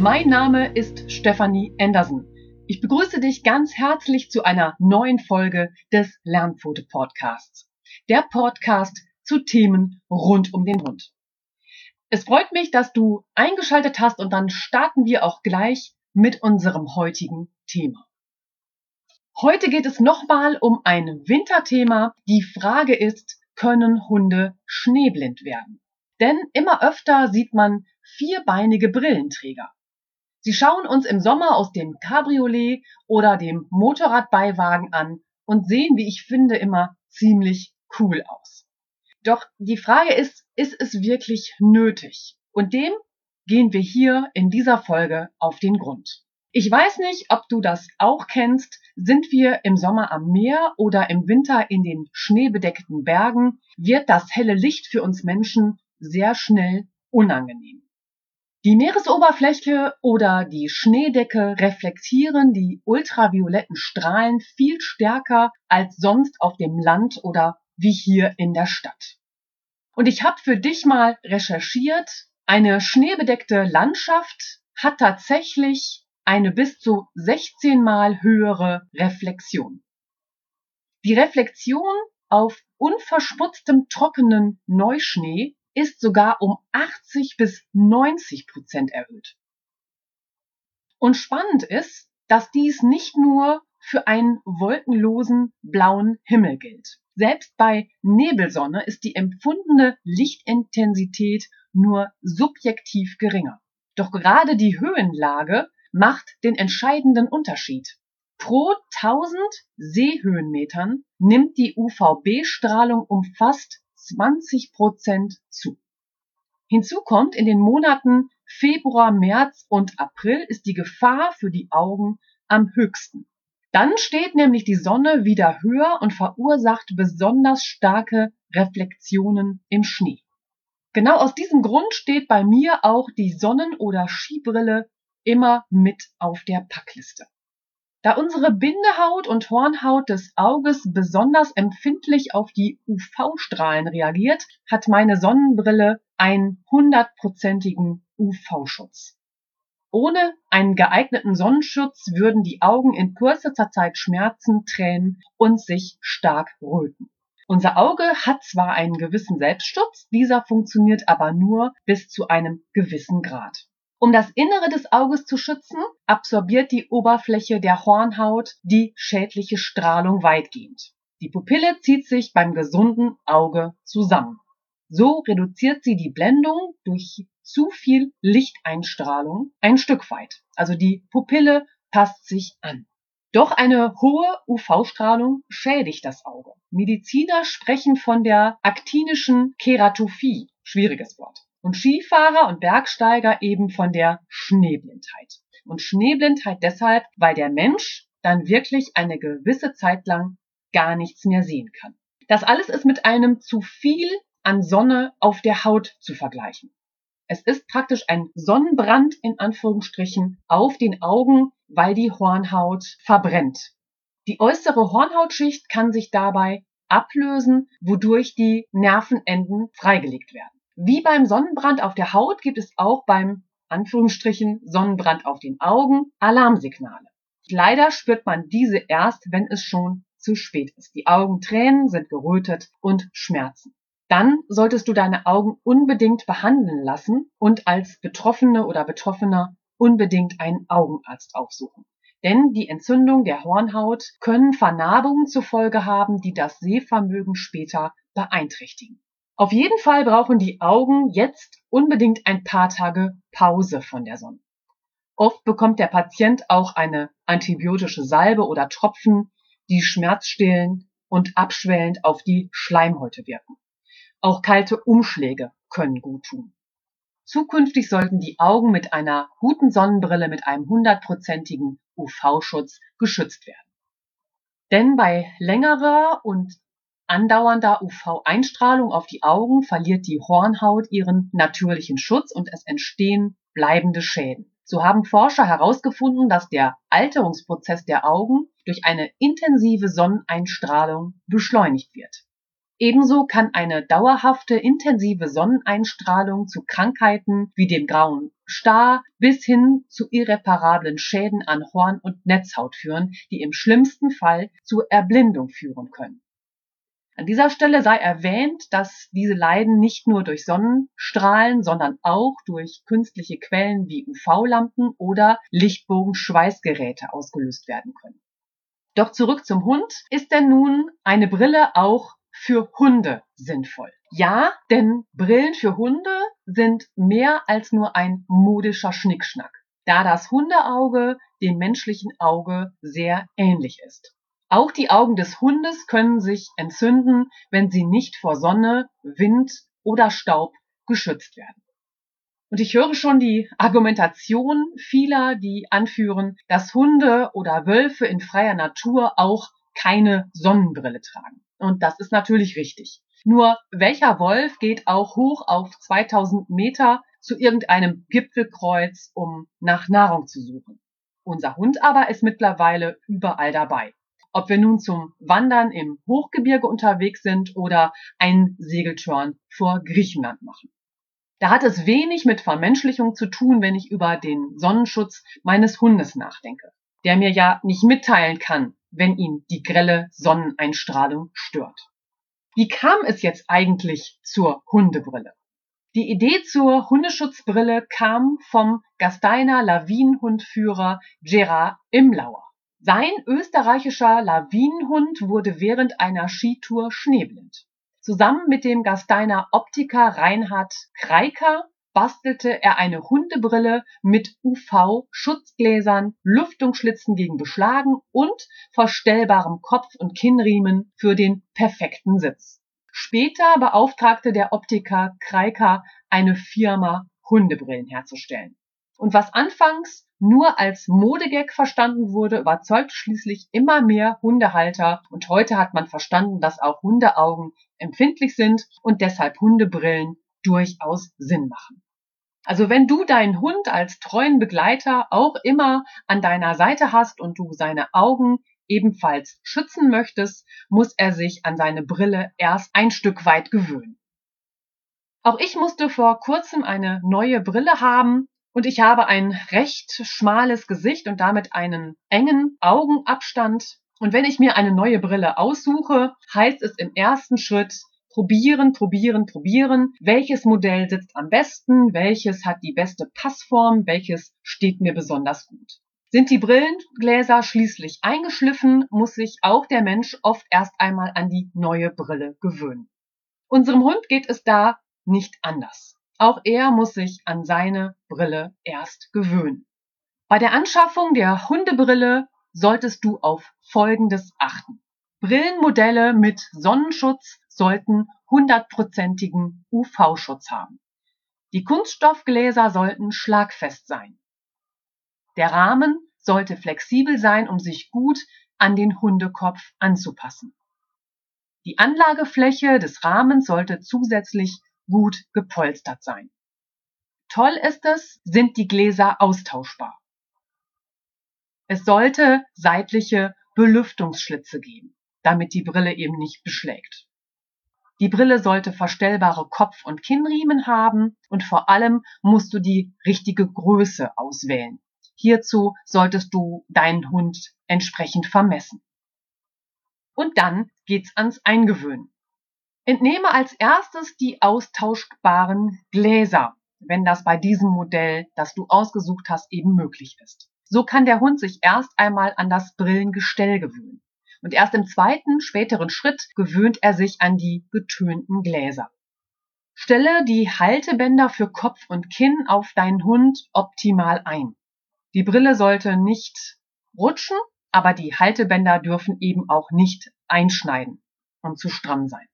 Mein Name ist Stefanie Anderson. Ich begrüße dich ganz herzlich zu einer neuen Folge des Lernpfote Podcasts. Der Podcast zu Themen rund um den Hund. Es freut mich, dass du eingeschaltet hast und dann starten wir auch gleich mit unserem heutigen Thema. Heute geht es nochmal um ein Winterthema. Die Frage ist, können Hunde schneeblind werden? Denn immer öfter sieht man vierbeinige Brillenträger. Sie schauen uns im Sommer aus dem Cabriolet oder dem Motorradbeiwagen an und sehen, wie ich finde, immer ziemlich cool aus. Doch die Frage ist, ist es wirklich nötig? Und dem gehen wir hier in dieser Folge auf den Grund. Ich weiß nicht, ob du das auch kennst. Sind wir im Sommer am Meer oder im Winter in den schneebedeckten Bergen, wird das helle Licht für uns Menschen sehr schnell unangenehm. Die Meeresoberfläche oder die Schneedecke reflektieren die ultravioletten Strahlen viel stärker als sonst auf dem Land oder wie hier in der Stadt. Und ich habe für dich mal recherchiert, eine schneebedeckte Landschaft hat tatsächlich eine bis zu 16 mal höhere Reflexion. Die Reflexion auf unverschmutztem trockenen Neuschnee ist sogar um 80 bis 90 Prozent erhöht. Und spannend ist, dass dies nicht nur für einen wolkenlosen blauen Himmel gilt. Selbst bei Nebelsonne ist die empfundene Lichtintensität nur subjektiv geringer. Doch gerade die Höhenlage macht den entscheidenden Unterschied. Pro 1000 Seehöhenmetern nimmt die UVB-Strahlung um fast 20 Prozent zu. Hinzu kommt, in den Monaten Februar, März und April ist die Gefahr für die Augen am höchsten. Dann steht nämlich die Sonne wieder höher und verursacht besonders starke Reflexionen im Schnee. Genau aus diesem Grund steht bei mir auch die Sonnen- oder Skibrille immer mit auf der Packliste. Da unsere Bindehaut und Hornhaut des Auges besonders empfindlich auf die UV-Strahlen reagiert, hat meine Sonnenbrille einen hundertprozentigen UV-Schutz. Ohne einen geeigneten Sonnenschutz würden die Augen in kürzester Zeit schmerzen, tränen und sich stark röten. Unser Auge hat zwar einen gewissen Selbstschutz, dieser funktioniert aber nur bis zu einem gewissen Grad. Um das Innere des Auges zu schützen, absorbiert die Oberfläche der Hornhaut die schädliche Strahlung weitgehend. Die Pupille zieht sich beim gesunden Auge zusammen. So reduziert sie die Blendung durch zu viel Lichteinstrahlung ein Stück weit. Also die Pupille passt sich an. Doch eine hohe UV-Strahlung schädigt das Auge. Mediziner sprechen von der aktinischen Keratophie. Schwieriges Wort und Skifahrer und Bergsteiger eben von der Schneeblindheit. Und Schneeblindheit deshalb, weil der Mensch dann wirklich eine gewisse Zeit lang gar nichts mehr sehen kann. Das alles ist mit einem zu viel an Sonne auf der Haut zu vergleichen. Es ist praktisch ein Sonnenbrand in Anführungsstrichen auf den Augen, weil die Hornhaut verbrennt. Die äußere Hornhautschicht kann sich dabei ablösen, wodurch die Nervenenden freigelegt werden. Wie beim Sonnenbrand auf der Haut gibt es auch beim Anführungsstrichen Sonnenbrand auf den Augen Alarmsignale. Leider spürt man diese erst, wenn es schon zu spät ist. Die Augentränen sind gerötet und schmerzen. Dann solltest du deine Augen unbedingt behandeln lassen und als Betroffene oder Betroffener unbedingt einen Augenarzt aufsuchen. Denn die Entzündung der Hornhaut können Vernarbungen zur Folge haben, die das Sehvermögen später beeinträchtigen. Auf jeden Fall brauchen die Augen jetzt unbedingt ein paar Tage Pause von der Sonne. Oft bekommt der Patient auch eine antibiotische Salbe oder Tropfen, die schmerzstillend und abschwellend auf die Schleimhäute wirken. Auch kalte Umschläge können gut tun. Zukünftig sollten die Augen mit einer guten Sonnenbrille mit einem hundertprozentigen UV-Schutz geschützt werden. Denn bei längerer und andauernder UV-Einstrahlung auf die Augen verliert die Hornhaut ihren natürlichen Schutz und es entstehen bleibende Schäden. So haben Forscher herausgefunden, dass der Alterungsprozess der Augen durch eine intensive Sonneneinstrahlung beschleunigt wird. Ebenso kann eine dauerhafte intensive Sonneneinstrahlung zu Krankheiten wie dem grauen Star bis hin zu irreparablen Schäden an Horn und Netzhaut führen, die im schlimmsten Fall zu Erblindung führen können. An dieser Stelle sei erwähnt, dass diese Leiden nicht nur durch Sonnenstrahlen, sondern auch durch künstliche Quellen wie UV-Lampen oder Lichtbogenschweißgeräte ausgelöst werden können. Doch zurück zum Hund. Ist denn nun eine Brille auch für Hunde sinnvoll? Ja, denn Brillen für Hunde sind mehr als nur ein modischer Schnickschnack, da das Hundeauge dem menschlichen Auge sehr ähnlich ist. Auch die Augen des Hundes können sich entzünden, wenn sie nicht vor Sonne, Wind oder Staub geschützt werden. Und ich höre schon die Argumentation vieler, die anführen, dass Hunde oder Wölfe in freier Natur auch keine Sonnenbrille tragen. Und das ist natürlich richtig. Nur welcher Wolf geht auch hoch auf 2000 Meter zu irgendeinem Gipfelkreuz, um nach Nahrung zu suchen? Unser Hund aber ist mittlerweile überall dabei. Ob wir nun zum Wandern im Hochgebirge unterwegs sind oder einen Segeltörn vor Griechenland machen. Da hat es wenig mit Vermenschlichung zu tun, wenn ich über den Sonnenschutz meines Hundes nachdenke, der mir ja nicht mitteilen kann, wenn ihn die grelle Sonneneinstrahlung stört. Wie kam es jetzt eigentlich zur Hundebrille? Die Idee zur Hundeschutzbrille kam vom Gasteiner Lawinenhundführer Gerard Imlauer. Sein österreichischer Lawinenhund wurde während einer Skitour schneeblind. Zusammen mit dem Gasteiner Optiker Reinhard Kreiker bastelte er eine Hundebrille mit UV-Schutzgläsern, Lüftungsschlitzen gegen Beschlagen und verstellbarem Kopf- und Kinnriemen für den perfekten Sitz. Später beauftragte der Optiker Kreiker eine Firma, Hundebrillen herzustellen. Und was anfangs nur als Modegag verstanden wurde, überzeugt schließlich immer mehr Hundehalter und heute hat man verstanden, dass auch Hundeaugen empfindlich sind und deshalb Hundebrillen durchaus Sinn machen. Also wenn du deinen Hund als treuen Begleiter auch immer an deiner Seite hast und du seine Augen ebenfalls schützen möchtest, muss er sich an seine Brille erst ein Stück weit gewöhnen. Auch ich musste vor kurzem eine neue Brille haben und ich habe ein recht schmales Gesicht und damit einen engen Augenabstand. Und wenn ich mir eine neue Brille aussuche, heißt es im ersten Schritt probieren, probieren, probieren. Welches Modell sitzt am besten? Welches hat die beste Passform? Welches steht mir besonders gut? Sind die Brillengläser schließlich eingeschliffen, muss sich auch der Mensch oft erst einmal an die neue Brille gewöhnen. Unserem Hund geht es da nicht anders. Auch er muss sich an seine Brille erst gewöhnen. Bei der Anschaffung der Hundebrille solltest du auf Folgendes achten. Brillenmodelle mit Sonnenschutz sollten hundertprozentigen UV-Schutz haben. Die Kunststoffgläser sollten schlagfest sein. Der Rahmen sollte flexibel sein, um sich gut an den Hundekopf anzupassen. Die Anlagefläche des Rahmens sollte zusätzlich gut gepolstert sein. Toll ist es, sind die Gläser austauschbar. Es sollte seitliche Belüftungsschlitze geben, damit die Brille eben nicht beschlägt. Die Brille sollte verstellbare Kopf- und Kinnriemen haben und vor allem musst du die richtige Größe auswählen. Hierzu solltest du deinen Hund entsprechend vermessen. Und dann geht's ans Eingewöhnen. Entnehme als erstes die austauschbaren Gläser, wenn das bei diesem Modell, das du ausgesucht hast, eben möglich ist. So kann der Hund sich erst einmal an das Brillengestell gewöhnen. Und erst im zweiten, späteren Schritt gewöhnt er sich an die getönten Gläser. Stelle die Haltebänder für Kopf und Kinn auf deinen Hund optimal ein. Die Brille sollte nicht rutschen, aber die Haltebänder dürfen eben auch nicht einschneiden und zu stramm sein.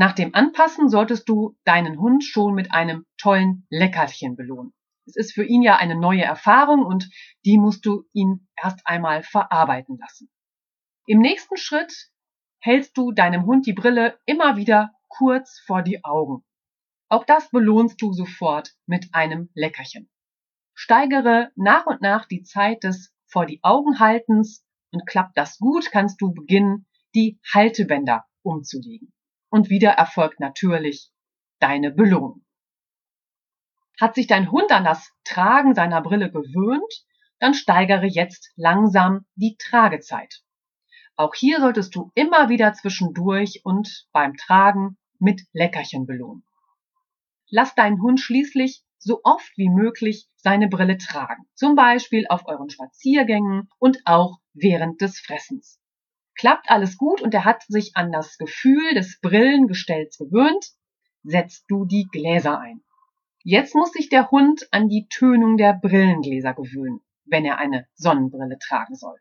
Nach dem Anpassen solltest du deinen Hund schon mit einem tollen Leckerchen belohnen. Es ist für ihn ja eine neue Erfahrung und die musst du ihn erst einmal verarbeiten lassen. Im nächsten Schritt hältst du deinem Hund die Brille immer wieder kurz vor die Augen. Auch das belohnst du sofort mit einem Leckerchen. Steigere nach und nach die Zeit des vor die Augen haltens und klappt das gut, kannst du beginnen, die Haltebänder umzulegen. Und wieder erfolgt natürlich deine Belohnung. Hat sich dein Hund an das Tragen seiner Brille gewöhnt, dann steigere jetzt langsam die Tragezeit. Auch hier solltest du immer wieder zwischendurch und beim Tragen mit Leckerchen belohnen. Lass deinen Hund schließlich so oft wie möglich seine Brille tragen, zum Beispiel auf euren Spaziergängen und auch während des Fressens. Klappt alles gut und er hat sich an das Gefühl des Brillengestells gewöhnt, setzt du die Gläser ein. Jetzt muss sich der Hund an die Tönung der Brillengläser gewöhnen, wenn er eine Sonnenbrille tragen soll.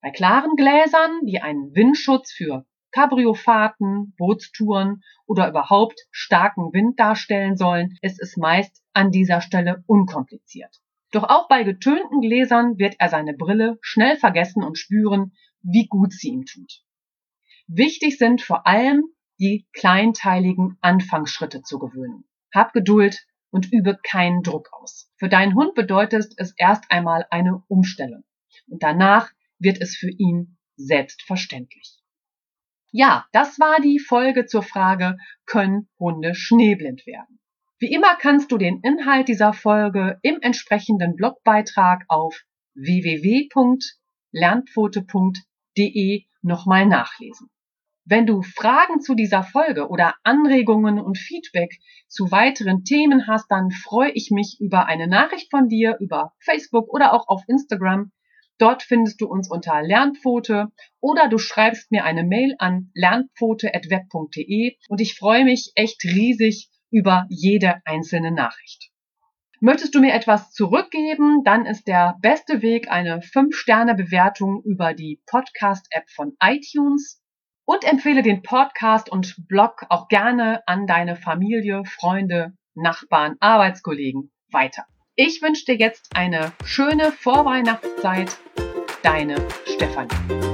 Bei klaren Gläsern, die einen Windschutz für Cabriofahrten, Bootstouren oder überhaupt starken Wind darstellen sollen, ist es meist an dieser Stelle unkompliziert. Doch auch bei getönten Gläsern wird er seine Brille schnell vergessen und spüren, wie gut sie ihm tut. Wichtig sind vor allem die kleinteiligen Anfangsschritte zu gewöhnen. Hab Geduld und übe keinen Druck aus. Für deinen Hund bedeutet es erst einmal eine Umstellung und danach wird es für ihn selbstverständlich. Ja, das war die Folge zur Frage, können Hunde schneeblind werden? Wie immer kannst du den Inhalt dieser Folge im entsprechenden Blogbeitrag auf www.lernpfote.de nochmal nachlesen. Wenn du Fragen zu dieser Folge oder Anregungen und Feedback zu weiteren Themen hast, dann freue ich mich über eine Nachricht von dir über Facebook oder auch auf Instagram. Dort findest du uns unter Lernpfote oder du schreibst mir eine Mail an lernpfote.web.de und ich freue mich echt riesig über jede einzelne Nachricht. Möchtest du mir etwas zurückgeben, dann ist der beste Weg eine 5-Sterne-Bewertung über die Podcast-App von iTunes und empfehle den Podcast und Blog auch gerne an deine Familie, Freunde, Nachbarn, Arbeitskollegen weiter. Ich wünsche dir jetzt eine schöne Vorweihnachtszeit. Deine Stefanie.